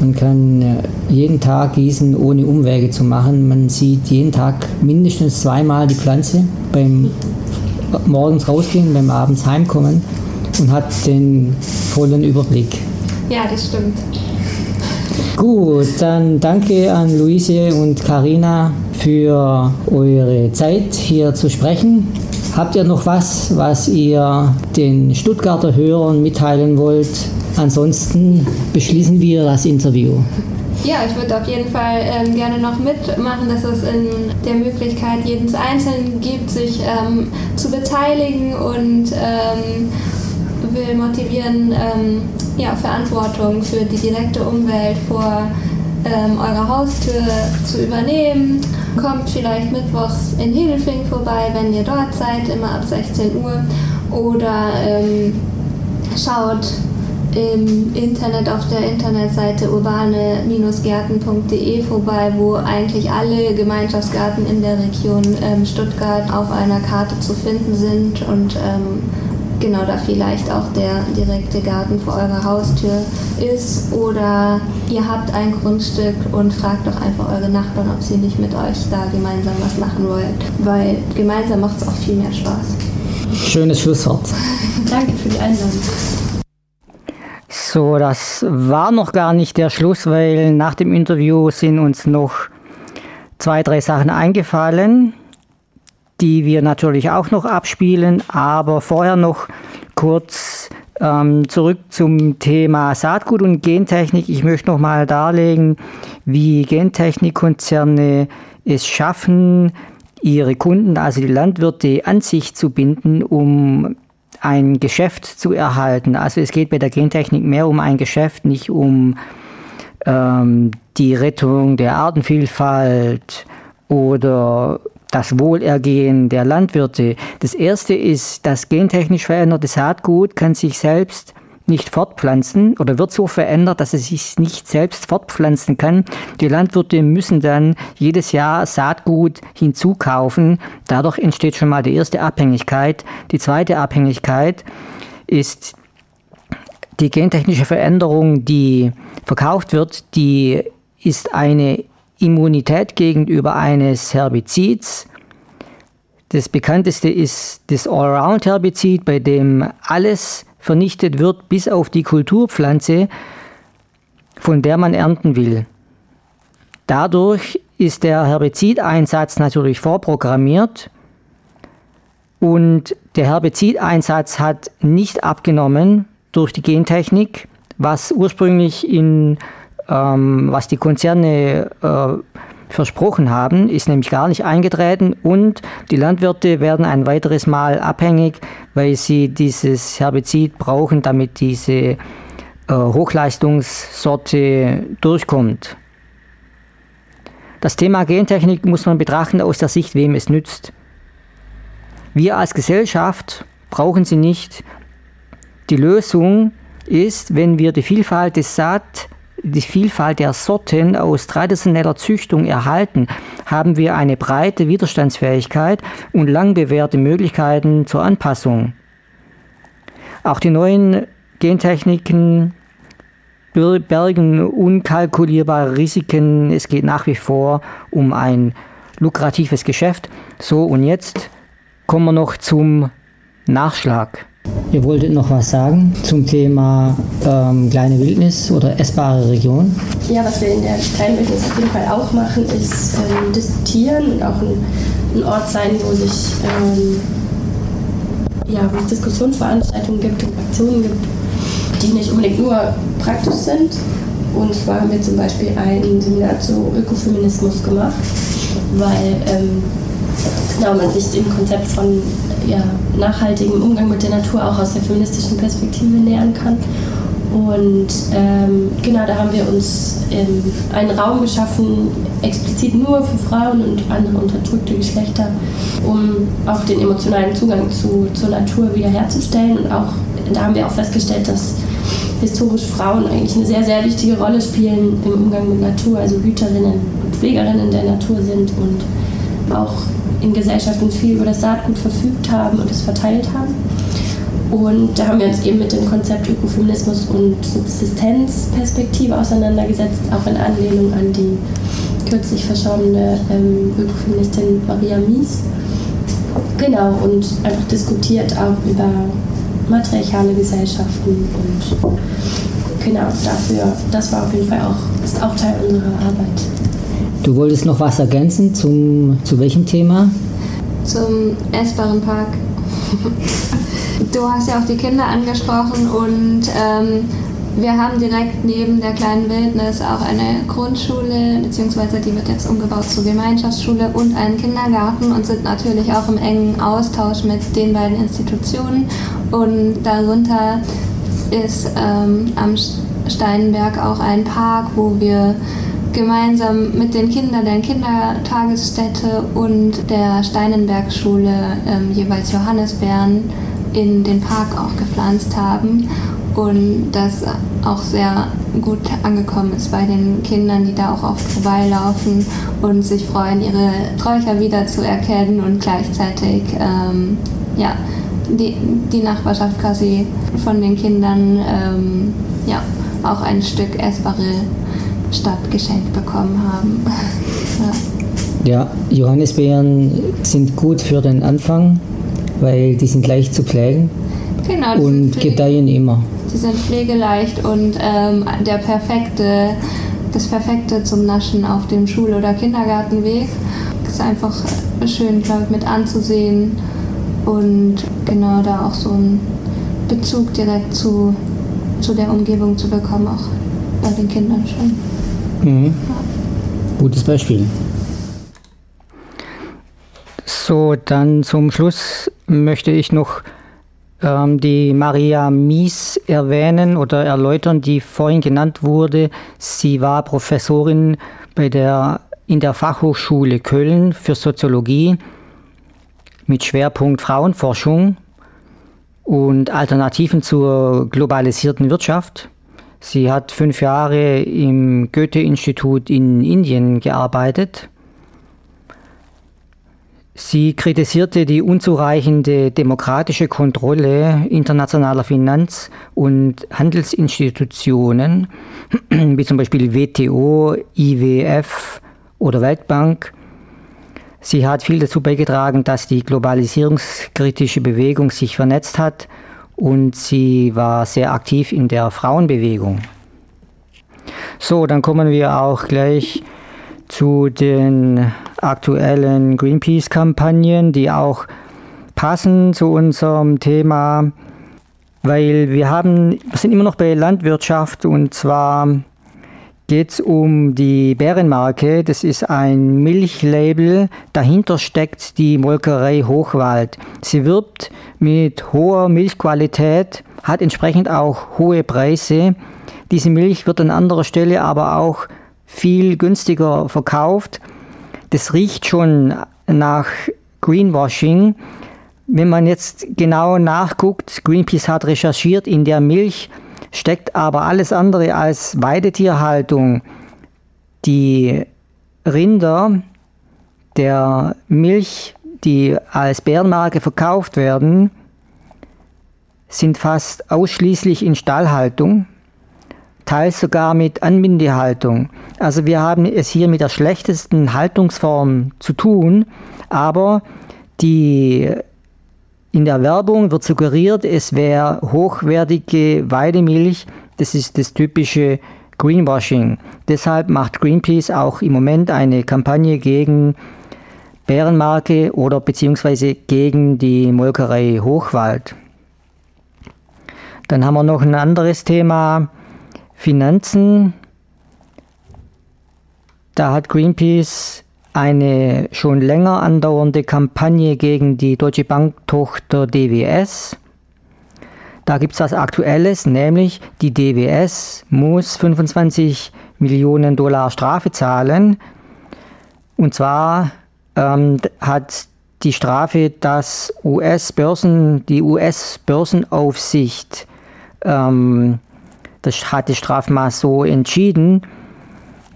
Man kann äh, jeden Tag gießen, ohne Umwege zu machen. Man sieht jeden Tag mindestens zweimal die Pflanze beim morgens rausgehen, beim abends heimkommen und hat den vollen Überblick. Ja, das stimmt. Gut, dann danke an Luise und Karina für eure Zeit hier zu sprechen. Habt ihr noch was, was ihr den Stuttgarter Hörern mitteilen wollt? Ansonsten beschließen wir das Interview. Ja, ich würde auf jeden Fall ähm, gerne noch mitmachen, dass es in der Möglichkeit jedes Einzelnen gibt, sich ähm, zu beteiligen und ähm, will motivieren, ähm, ja, Verantwortung für die direkte Umwelt vor ähm, eurer Haustür zu übernehmen. Kommt vielleicht mittwochs in Hedelfing vorbei, wenn ihr dort seid, immer ab 16 Uhr. Oder ähm, schaut im Internet auf der Internetseite urbane-gärten.de vorbei, wo eigentlich alle Gemeinschaftsgärten in der Region ähm, Stuttgart auf einer Karte zu finden sind und ähm, genau da vielleicht auch der direkte Garten vor eurer Haustür ist oder ihr habt ein Grundstück und fragt doch einfach eure Nachbarn, ob sie nicht mit euch da gemeinsam was machen wollen, weil gemeinsam macht es auch viel mehr Spaß. Schönes Schlusswort. Danke für die Einladung. So, das war noch gar nicht der Schluss, weil nach dem Interview sind uns noch zwei, drei Sachen eingefallen die wir natürlich auch noch abspielen, aber vorher noch kurz ähm, zurück zum Thema Saatgut und Gentechnik. Ich möchte noch mal darlegen, wie Gentechnikkonzerne es schaffen, ihre Kunden, also die Landwirte, an sich zu binden, um ein Geschäft zu erhalten. Also es geht bei der Gentechnik mehr um ein Geschäft, nicht um ähm, die Rettung der Artenvielfalt oder das Wohlergehen der Landwirte. Das erste ist, das gentechnisch veränderte Saatgut kann sich selbst nicht fortpflanzen oder wird so verändert, dass es sich nicht selbst fortpflanzen kann. Die Landwirte müssen dann jedes Jahr Saatgut hinzukaufen. Dadurch entsteht schon mal die erste Abhängigkeit. Die zweite Abhängigkeit ist die gentechnische Veränderung, die verkauft wird, die ist eine Immunität gegenüber eines Herbizids. Das bekannteste ist das Allround-Herbizid, bei dem alles vernichtet wird, bis auf die Kulturpflanze, von der man ernten will. Dadurch ist der Herbizideinsatz natürlich vorprogrammiert und der Herbizideinsatz hat nicht abgenommen durch die Gentechnik, was ursprünglich in, was die Konzerne äh, versprochen haben, ist nämlich gar nicht eingetreten und die Landwirte werden ein weiteres Mal abhängig, weil sie dieses Herbizid brauchen, damit diese äh, Hochleistungssorte durchkommt. Das Thema Gentechnik muss man betrachten aus der Sicht, wem es nützt. Wir als Gesellschaft brauchen sie nicht. Die Lösung ist, wenn wir die Vielfalt des Saat, die Vielfalt der Sorten aus traditioneller Züchtung erhalten, haben wir eine breite Widerstandsfähigkeit und lang bewährte Möglichkeiten zur Anpassung. Auch die neuen Gentechniken bergen unkalkulierbare Risiken. Es geht nach wie vor um ein lukratives Geschäft. So, und jetzt kommen wir noch zum Nachschlag. Ihr wolltet noch was sagen zum Thema ähm, kleine Wildnis oder essbare Region? Ja, was wir in der kleinen Wildnis auf jeden Fall auch machen, ist ähm, diskutieren und auch ein, ein, Ort sein, wo sich ähm, ja, wo es Diskussionsveranstaltungen gibt und Aktionen gibt, die nicht unbedingt nur praktisch sind. Und zwar haben wir zum Beispiel ein Seminar zu Ökofeminismus gemacht, weil ähm, genau, man sich dem Konzept von ja, nachhaltigem Umgang mit der Natur auch aus der feministischen Perspektive nähern kann. Und ähm, genau, da haben wir uns ähm, einen Raum geschaffen, explizit nur für Frauen und andere unterdrückte Geschlechter, um auch den emotionalen Zugang zu, zur Natur wiederherzustellen. Und auch da haben wir auch festgestellt, dass historisch Frauen eigentlich eine sehr, sehr wichtige Rolle spielen im Umgang mit Natur, also Hüterinnen und Pflegerinnen der Natur sind und auch in Gesellschaften viel über das Saatgut verfügt haben und es verteilt haben. Und da haben wir uns eben mit dem Konzept Ökofeminismus und Subsistenzperspektive auseinandergesetzt, auch in Anlehnung an die kürzlich verstorbene ähm, Ökofeministin Maria Mies. Genau, und einfach diskutiert auch über matriarchale Gesellschaften und genau dafür, das war auf jeden Fall auch, ist auch Teil unserer Arbeit. Du wolltest noch was ergänzen zum, zu welchem Thema? Zum essbaren Park. du hast ja auch die Kinder angesprochen und ähm, wir haben direkt neben der kleinen Wildnis auch eine Grundschule, beziehungsweise die wird jetzt umgebaut zur Gemeinschaftsschule und einen Kindergarten und sind natürlich auch im engen Austausch mit den beiden Institutionen. Und darunter ist ähm, am Steinberg auch ein Park, wo wir gemeinsam mit den Kindern der Kindertagesstätte und der Steinenbergschule ähm, jeweils Johannisbeeren in den Park auch gepflanzt haben und das auch sehr gut angekommen ist bei den Kindern, die da auch oft vorbeilaufen und sich freuen, ihre Sträucher wiederzuerkennen und gleichzeitig ähm, ja, die, die Nachbarschaft quasi von den Kindern ähm, ja, auch ein Stück essbare Stadt geschenkt bekommen haben. ja. ja, Johannisbeeren sind gut für den Anfang, weil die sind leicht zu pflegen genau, und gedeihen immer. Sie sind pflegeleicht und ähm, der perfekte, das Perfekte zum Naschen auf dem Schul- oder Kindergartenweg. Ist einfach schön, glaube ich, mit anzusehen und genau da auch so einen Bezug direkt zu, zu der Umgebung zu bekommen, auch bei den Kindern schon. Mhm. Gutes Beispiel. So, dann zum Schluss möchte ich noch ähm, die Maria Mies erwähnen oder erläutern, die vorhin genannt wurde. Sie war Professorin bei der, in der Fachhochschule Köln für Soziologie mit Schwerpunkt Frauenforschung und Alternativen zur globalisierten Wirtschaft. Sie hat fünf Jahre im Goethe-Institut in Indien gearbeitet. Sie kritisierte die unzureichende demokratische Kontrolle internationaler Finanz- und Handelsinstitutionen, wie zum Beispiel WTO, IWF oder Weltbank. Sie hat viel dazu beigetragen, dass die globalisierungskritische Bewegung sich vernetzt hat und sie war sehr aktiv in der Frauenbewegung. So, dann kommen wir auch gleich zu den aktuellen Greenpeace-Kampagnen, die auch passen zu unserem Thema, weil wir haben, sind immer noch bei Landwirtschaft und zwar geht es um die Bärenmarke. Das ist ein Milchlabel. Dahinter steckt die Molkerei Hochwald. Sie wirbt mit hoher Milchqualität, hat entsprechend auch hohe Preise. Diese Milch wird an anderer Stelle aber auch viel günstiger verkauft. Das riecht schon nach Greenwashing. Wenn man jetzt genau nachguckt, Greenpeace hat recherchiert, in der Milch steckt aber alles andere als Weidetierhaltung. Die Rinder der Milch, die als Bärenmarke verkauft werden, sind fast ausschließlich in Stallhaltung teils sogar mit Anbindehaltung. Also wir haben es hier mit der schlechtesten Haltungsform zu tun, aber die in der Werbung wird suggeriert, es wäre hochwertige Weidemilch. Das ist das typische Greenwashing. Deshalb macht Greenpeace auch im Moment eine Kampagne gegen Bärenmarke oder beziehungsweise gegen die Molkerei Hochwald. Dann haben wir noch ein anderes Thema, Finanzen, da hat Greenpeace eine schon länger andauernde Kampagne gegen die Deutsche Banktochter DWS. Da gibt es was Aktuelles, nämlich die DWS muss 25 Millionen Dollar Strafe zahlen. Und zwar ähm, hat die Strafe das US-Börsen, die US-Börsenaufsicht ähm, das hat das Strafmaß so entschieden,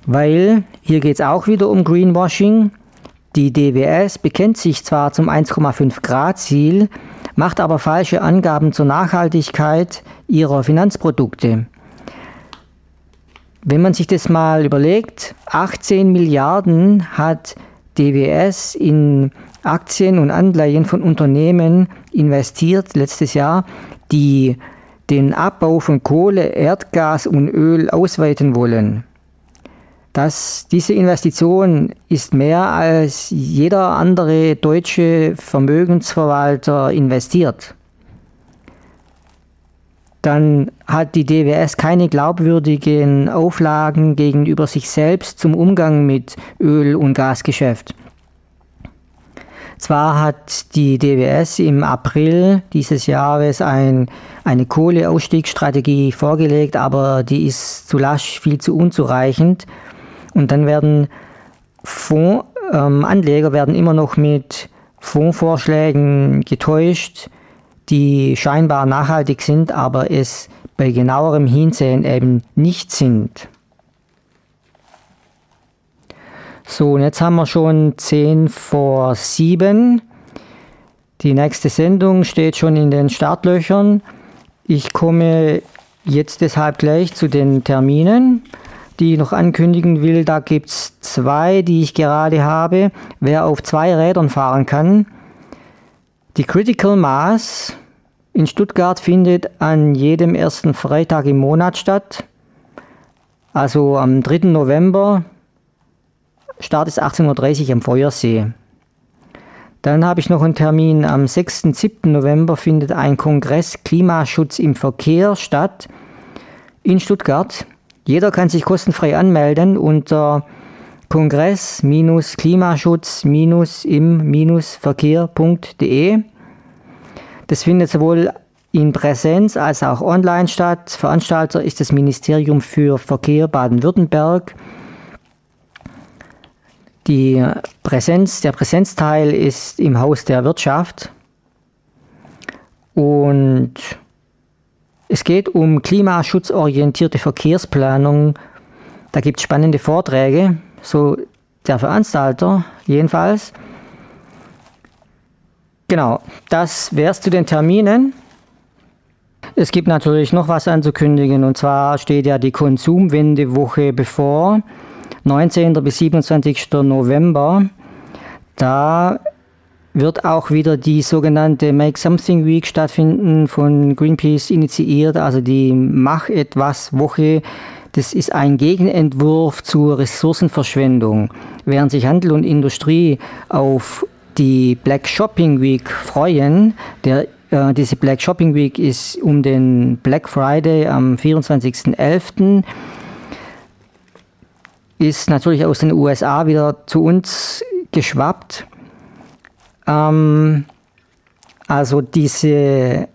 weil hier geht es auch wieder um Greenwashing. Die DWS bekennt sich zwar zum 1,5 Grad Ziel, macht aber falsche Angaben zur Nachhaltigkeit ihrer Finanzprodukte. Wenn man sich das mal überlegt, 18 Milliarden hat DWS in Aktien und Anleihen von Unternehmen investiert letztes Jahr, die den Abbau von Kohle, Erdgas und Öl ausweiten wollen. Das, diese Investition ist mehr als jeder andere deutsche Vermögensverwalter investiert. Dann hat die DWS keine glaubwürdigen Auflagen gegenüber sich selbst zum Umgang mit Öl- und Gasgeschäft. Zwar hat die DWS im April dieses Jahres ein, eine Kohleausstiegsstrategie vorgelegt, aber die ist zu lasch, viel zu unzureichend. Und dann werden Fondsanleger ähm, werden immer noch mit Fondsvorschlägen getäuscht, die scheinbar nachhaltig sind, aber es bei genauerem Hinsehen eben nicht sind. So, und jetzt haben wir schon 10 vor 7. Die nächste Sendung steht schon in den Startlöchern. Ich komme jetzt deshalb gleich zu den Terminen, die ich noch ankündigen will. Da gibt es zwei, die ich gerade habe. Wer auf zwei Rädern fahren kann. Die Critical Mass in Stuttgart findet an jedem ersten Freitag im Monat statt. Also am 3. November Start ist 18.30 Uhr am Feuersee. Dann habe ich noch einen Termin. Am 6. 7. November findet ein Kongress Klimaschutz im Verkehr statt in Stuttgart. Jeder kann sich kostenfrei anmelden unter Kongress-Klimaschutz-im-verkehr.de. Das findet sowohl in Präsenz als auch online statt. Veranstalter ist das Ministerium für Verkehr Baden-Württemberg. Die Präsenz, der Präsenzteil ist im Haus der Wirtschaft und es geht um klimaschutzorientierte Verkehrsplanung. Da gibt es spannende Vorträge, so der Veranstalter jedenfalls. Genau, das wäre es zu den Terminen. Es gibt natürlich noch was anzukündigen und zwar steht ja die Konsumwendewoche bevor. 19. bis 27. November. Da wird auch wieder die sogenannte Make Something Week stattfinden, von Greenpeace initiiert, also die Mach etwas Woche. Das ist ein Gegenentwurf zur Ressourcenverschwendung. Während sich Handel und Industrie auf die Black Shopping Week freuen, der, äh, diese Black Shopping Week ist um den Black Friday am 24.11 ist natürlich aus den USA wieder zu uns geschwappt. Ähm, also diese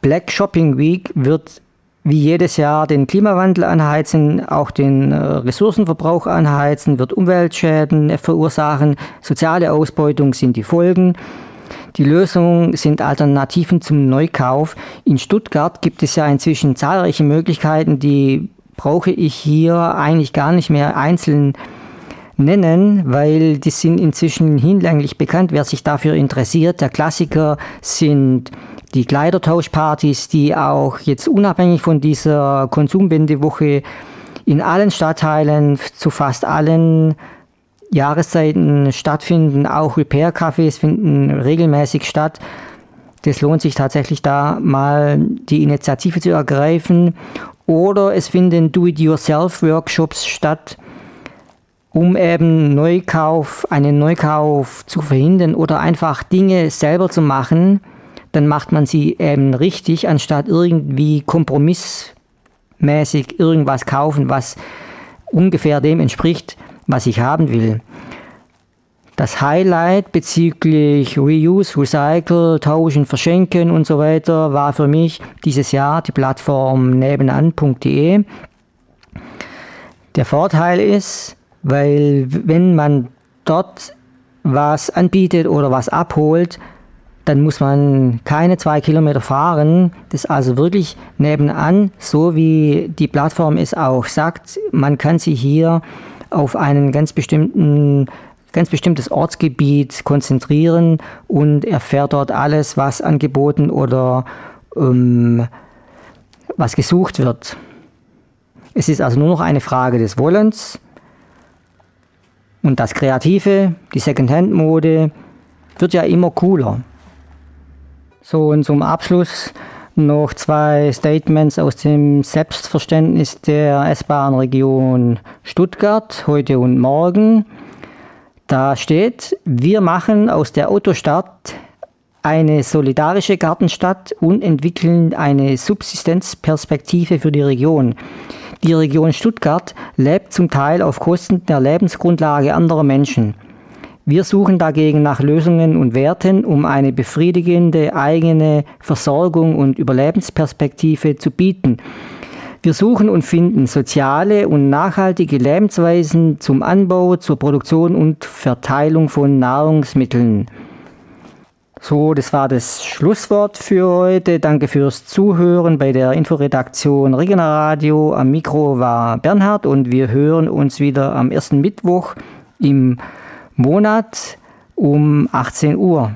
Black Shopping Week wird wie jedes Jahr den Klimawandel anheizen, auch den äh, Ressourcenverbrauch anheizen, wird Umweltschäden verursachen, soziale Ausbeutung sind die Folgen. Die Lösung sind Alternativen zum Neukauf. In Stuttgart gibt es ja inzwischen zahlreiche Möglichkeiten, die brauche ich hier eigentlich gar nicht mehr einzeln nennen, weil die sind inzwischen hinlänglich bekannt, wer sich dafür interessiert. Der Klassiker sind die Kleidertauschpartys, die auch jetzt unabhängig von dieser Konsumwendewoche in allen Stadtteilen zu fast allen Jahreszeiten stattfinden. Auch Repair-Cafés finden regelmäßig statt. Das lohnt sich tatsächlich da mal die Initiative zu ergreifen. Oder es finden Do-it-yourself-Workshops statt, um eben Neukauf, einen Neukauf zu verhindern oder einfach Dinge selber zu machen. Dann macht man sie eben richtig, anstatt irgendwie kompromissmäßig irgendwas kaufen, was ungefähr dem entspricht, was ich haben will. Das Highlight bezüglich Reuse, Recycle, Tauschen, Verschenken und so weiter war für mich dieses Jahr die Plattform nebenan.de. Der Vorteil ist, weil wenn man dort was anbietet oder was abholt, dann muss man keine zwei Kilometer fahren. Das ist also wirklich nebenan, so wie die Plattform es auch sagt. Man kann sich hier auf einen ganz bestimmten ganz bestimmtes Ortsgebiet konzentrieren und erfährt dort alles, was angeboten oder ähm, was gesucht wird. Es ist also nur noch eine Frage des Wollens und das Kreative, die Secondhand-Mode wird ja immer cooler. So und zum Abschluss noch zwei Statements aus dem Selbstverständnis der S-Bahn-Region Stuttgart heute und morgen. Da steht, wir machen aus der Autostadt eine solidarische Gartenstadt und entwickeln eine Subsistenzperspektive für die Region. Die Region Stuttgart lebt zum Teil auf Kosten der Lebensgrundlage anderer Menschen. Wir suchen dagegen nach Lösungen und Werten, um eine befriedigende eigene Versorgung und Überlebensperspektive zu bieten. Wir suchen und finden soziale und nachhaltige Lebensweisen zum Anbau, zur Produktion und Verteilung von Nahrungsmitteln. So, das war das Schlusswort für heute. Danke fürs Zuhören bei der Inforedaktion Regionalradio. Am Mikro war Bernhard und wir hören uns wieder am ersten Mittwoch im Monat um 18 Uhr.